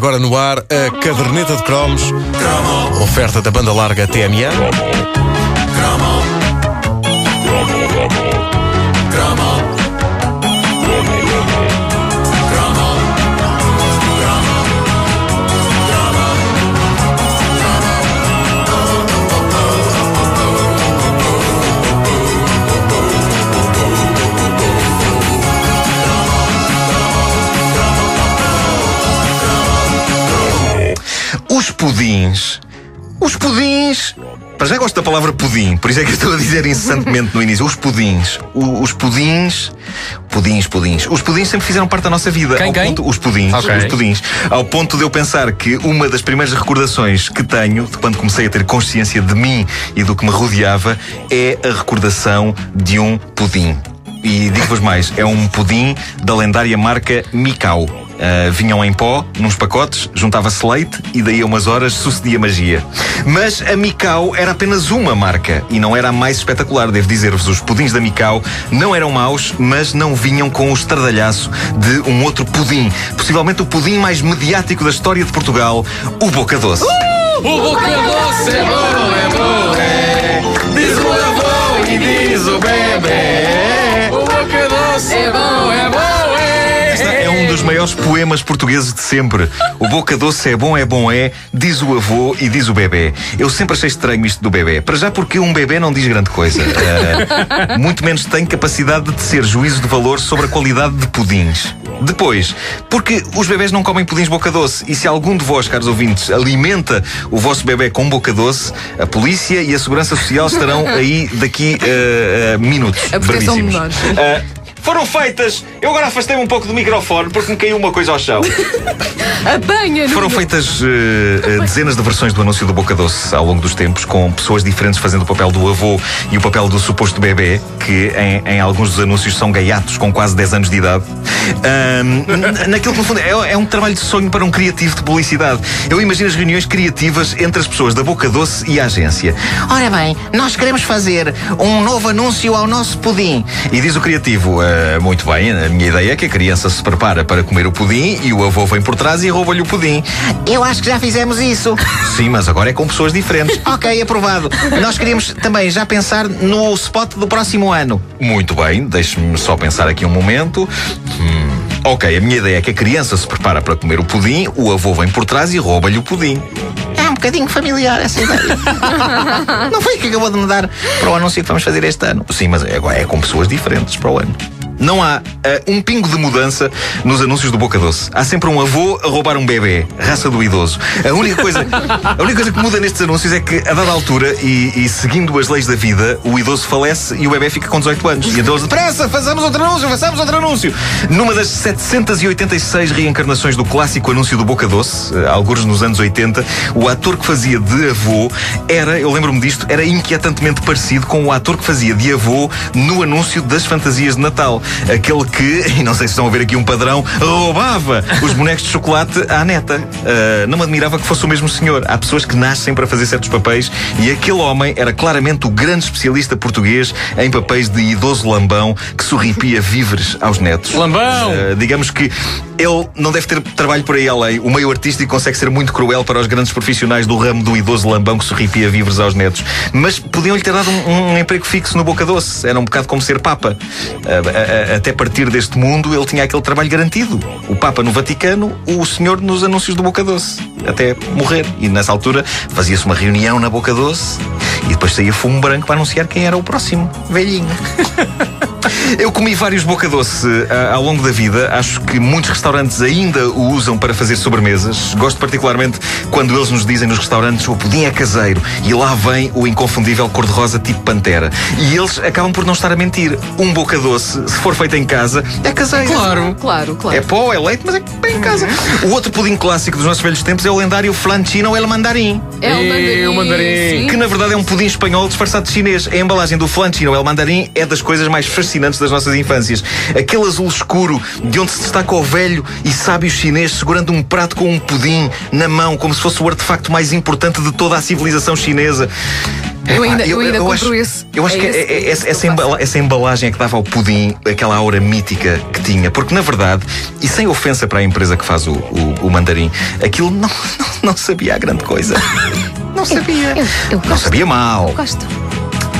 Agora no ar, a caderneta de cromos. Oferta da banda larga TMA. Pudins. Os pudins. Para já gosto da palavra pudim, por isso é que eu estou a dizer incessantemente no início. Os pudins. O- os pudins. Pudins, pudins. Os pudins sempre fizeram parte da nossa vida. Quem, ao quem? Ponto, os pudins. Ok. Os pudins. Ao ponto de eu pensar que uma das primeiras recordações que tenho, de quando comecei a ter consciência de mim e do que me rodeava, é a recordação de um pudim. E digo-vos mais, é um pudim da lendária marca Mikau. Uh, vinham em pó, nos pacotes, juntava-se leite e daí a umas horas sucedia magia. Mas a Mikau era apenas uma marca e não era a mais espetacular, devo dizer-vos. Os pudins da Mikau não eram maus, mas não vinham com o estardalhaço de um outro pudim. Possivelmente o pudim mais mediático da história de Portugal, o Boca Doce. O boca doce é bom, é bom, é. Diz o avô e diz o bebê. O boca doce bom, é bom, maiores poemas portugueses de sempre. O boca doce é bom, é bom, é, diz o avô e diz o bebê. Eu sempre achei estranho isto do bebê. Para já porque um bebê não diz grande coisa. Eh, muito menos tem capacidade de tecer juízo de valor sobre a qualidade de pudins. Depois, porque os bebés não comem pudins boca doce. E se algum de vós, caros ouvintes, alimenta o vosso bebê com boca doce, a polícia e a segurança social estarão aí daqui a minutos. A proteção de menores. Ah, foram feitas. Eu agora afastei-me um pouco do microfone porque me caiu uma coisa ao chão. Apanha, Foram Nuno. feitas eh, dezenas de versões do anúncio do Boca Doce ao longo dos tempos, com pessoas diferentes fazendo o papel do avô e o papel do suposto bebê, que em, em alguns dos anúncios são gaiatos com quase 10 anos de idade. N- naquilo que no fundo é, é um trabalho de sonho para um criativo de publicidade. Eu imagino as reuniões criativas entre as pessoas da Boca Doce e a agência. Ora bem, nós queremos fazer um novo anúncio ao nosso pudim. E diz o criativo, "Ah, muito bem, a minha ideia é que a criança se prepara para comer o pudim e o avô vem por trás e rouba-lhe o pudim. Eu acho que já fizemos isso. Sim, mas agora é com pessoas diferentes. ok, aprovado. Nós queríamos também já pensar no spot do próximo ano. Muito bem, deixe-me só pensar aqui um momento. Hum, ok, a minha ideia é que a criança se prepara para comer o pudim, o avô vem por trás e rouba-lhe o pudim. É um bocadinho familiar essa ideia. Não foi que acabou de me dar para o anúncio que vamos fazer este ano. Sim, mas agora é com pessoas diferentes para o ano. Não há ah, um pingo de mudança nos anúncios do Boca Doce. Há sempre um avô a roubar um bebê, raça do idoso. A única coisa, a única coisa que muda nestes anúncios é que, a dada altura, e, e seguindo as leis da vida, o idoso falece e o bebê fica com 18 anos. E então eles depressa, façamos outro anúncio, façamos outro anúncio. Numa das 786 reencarnações do clássico anúncio do Boca Doce, eh, alguns nos anos 80, o ator que fazia de avô era, eu lembro-me disto, era inquietantemente parecido com o ator que fazia de avô no anúncio das fantasias de Natal. Aquele que, e não sei se estão a ver aqui um padrão, roubava os bonecos de chocolate à neta. Ah, não me admirava que fosse o mesmo senhor. Há pessoas que nascem para fazer certos papéis e aquele homem era claramente o grande especialista português em papéis de idoso lambão que sorripia víveres aos netos. Lambão! Uh, digamos que ele não deve ter trabalho por aí além. O meio artístico consegue ser muito cruel para os grandes profissionais do ramo do idoso lambão que sorripia víveres aos netos. Mas podiam-lhe ter dado um, um emprego fixo no Boca Doce. Era um bocado como ser Papa. Uh, até partir deste mundo, ele tinha aquele trabalho garantido. O Papa no Vaticano, o senhor nos anúncios do Boca Doce. Até morrer. E nessa altura fazia-se uma reunião na Boca Doce e depois saía fumo branco para anunciar quem era o próximo velhinho. Eu comi vários boca doce ah, ao longo da vida. Acho que muitos restaurantes ainda o usam para fazer sobremesas. Gosto particularmente quando eles nos dizem nos restaurantes o pudim é caseiro e lá vem o inconfundível cor-de-rosa tipo pantera. E eles acabam por não estar a mentir. Um boca doce, se for feito em casa, é caseiro. Claro. Claro, claro. É pó, é leite, mas é bem em casa. O outro pudim clássico dos nossos velhos tempos é o lendário flanchino el mandarim. É o E mandarim. o mandarim. sim. Que na verdade é um pudim espanhol disfarçado de chinês. A embalagem do Flanchino El Mandarim é das coisas mais fascinantes das nossas infâncias. Aquele azul escuro de onde se destaca o velho e sábio chinês segurando um prato com um pudim na mão, como se fosse o artefacto mais importante de toda a civilização chinesa. Eu ainda, Ah, eu ainda compro acho, esse. Eu acho É que esse- é- é esse essa, que eu essa faço. embala- essa embalagem é que dava ao pudim aquela aura mítica que tinha. Porque, na verdade, e sem ofensa para a empresa que faz o, o, o mandarim, aquilo não, não, não sabia a grande coisa. Não sabia. Eu, eu Não sabia mal. Eu gosto.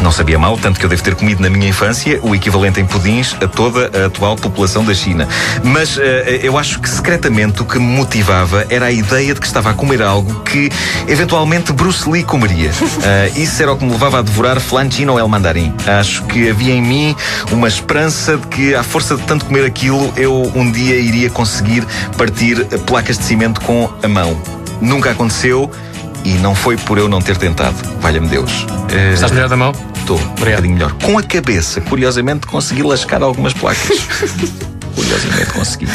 Não sabia mal, tanto que eu devo ter comido na minha infância o equivalente em pudins a toda a atual população da China. Mas eh, eu acho que secretamente o que me motivava era a ideia de que estava a comer algo que eventualmente Bruce Lee comeria. Eh, isso era o que me levava a devorar flan chino el mandarim. Acho que havia em mim uma esperança de que, à força de tanto comer aquilo, eu um dia iria conseguir partir placas de cimento com a mão. Nunca aconteceu. E não foi por eu não ter tentado. Valha-me Deus. Eh, Estás melhor da mão? Estou, um bocadinho melhor. Com a cabeça, curiosamente, consegui lascar algumas placas. curiosamente consegui.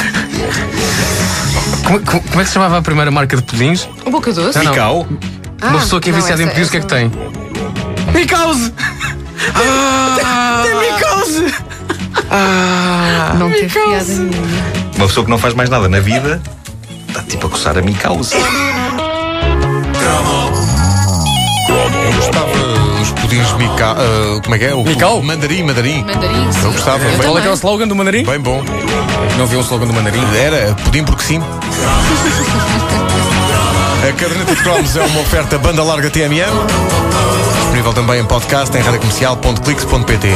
Como, como- como é que se chamava a primeira marca de pudins? O boca doce? Não, não. Micau? Ah, Uma pessoa que é não, viciada em pudins, o que é que tem? Micause! Tem micose! Não teve piada nenhuma. Uma pessoa que não faz mais nada na vida está tipo a coçar a micausa. Eu gostava os pudins mica... ah, como é que é? O Micau? Mandarim, mandarim. Mandarim, sim. Eu gostava. Eu bem, Qual é que é o slogan do mandarim? bem bom. Não vi um slogan do mandarim. Era pudim porque sim. A caderneta de cromos é uma oferta banda larga TMN. Disponível também em podcast em radiocomercial.clix.pt.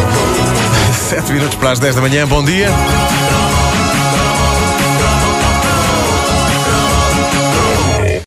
7 minutos para as 10 da manhã. Bom dia.